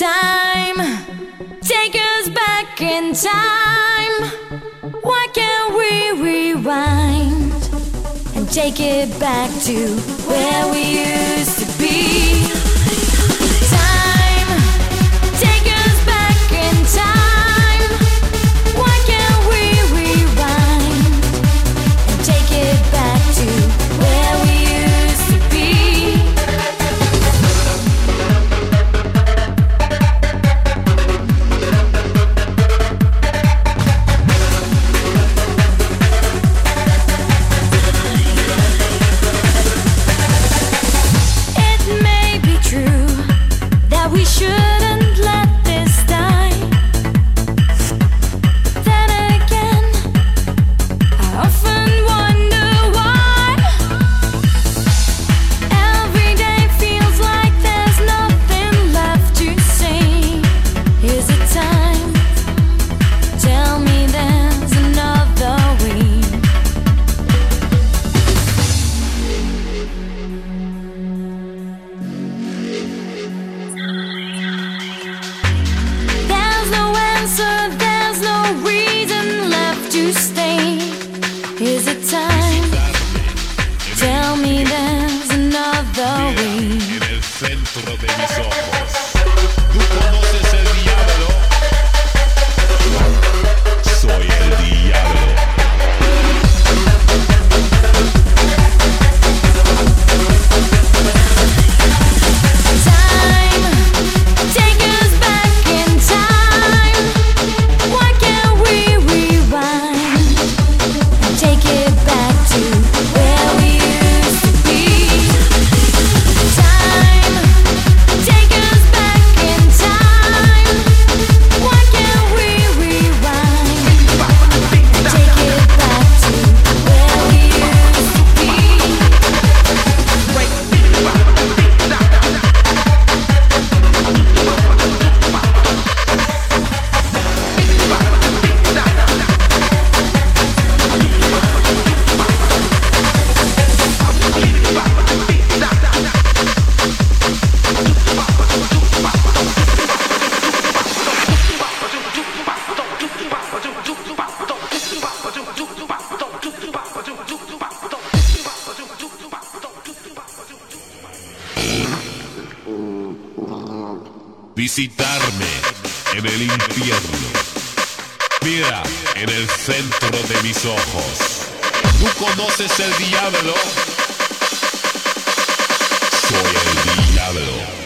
Time, take us back in time. Why can't we rewind and take it back to where we used to? visitarme en el infierno. Mira en el centro de mis ojos. ¿Tú conoces el diablo? Soy el diablo.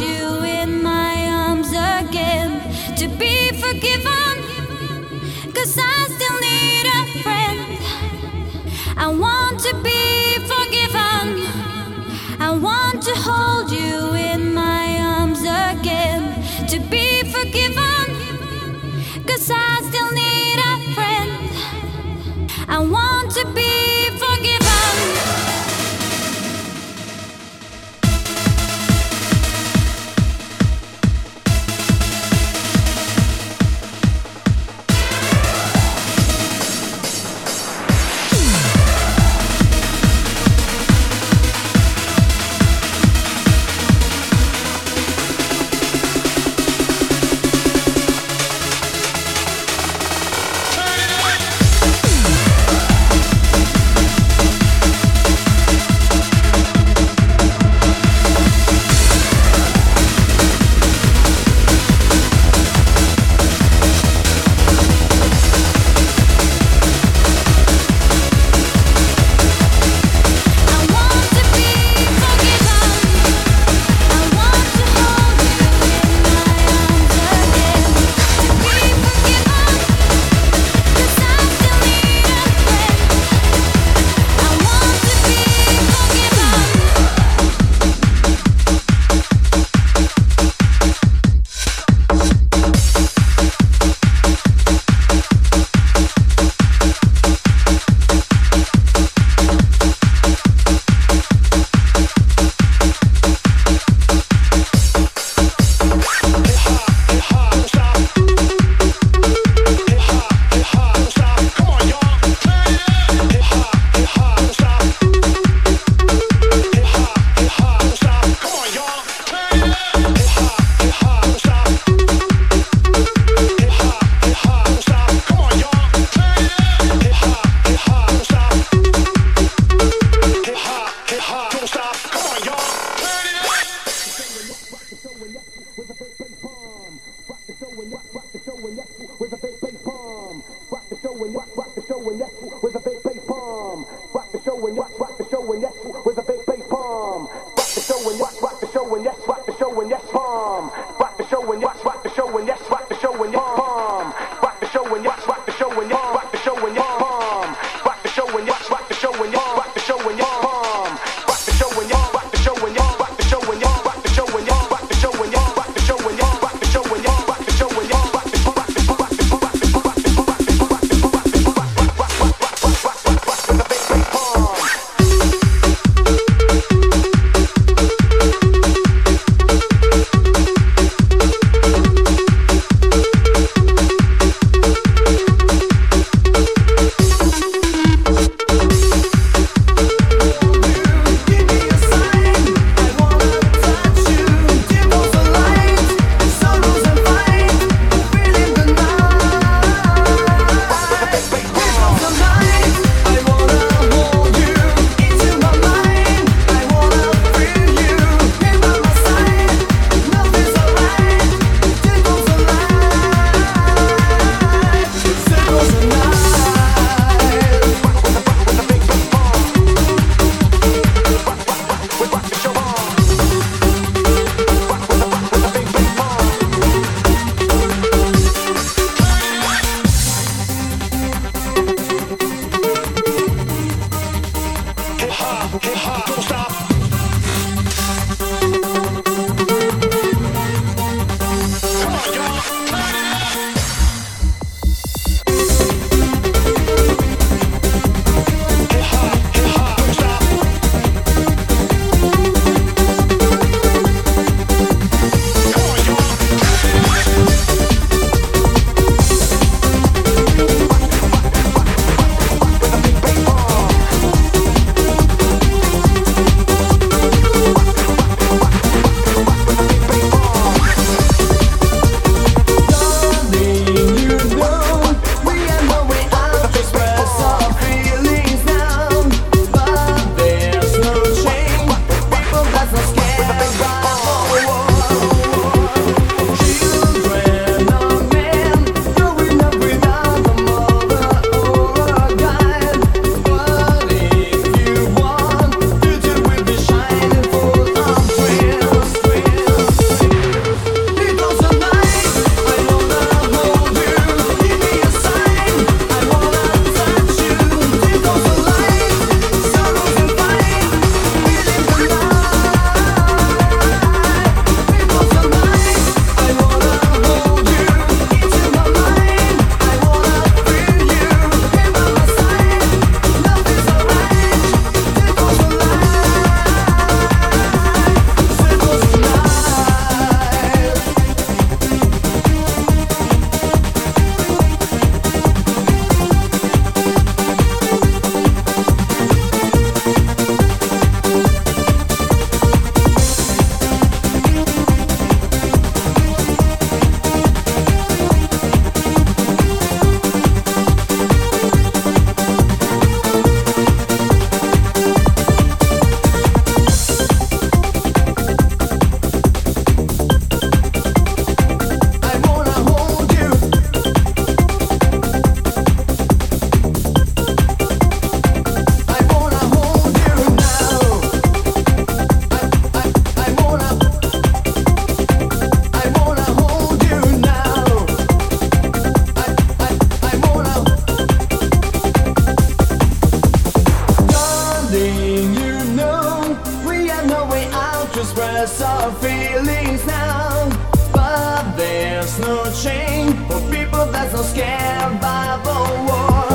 You in my arms again to be forgiven. Cause I still need a friend. I want to be forgiven. I want to hold you in my arms again to be forgiven. lots of feelings now But there's no change For people that's not scared by the war.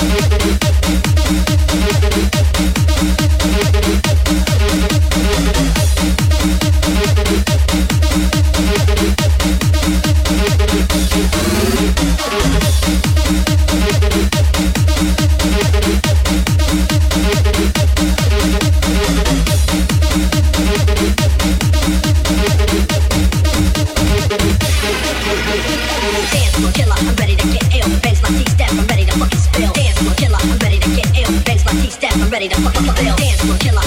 Thank you. Ready to fucking spill. Dance floor killer,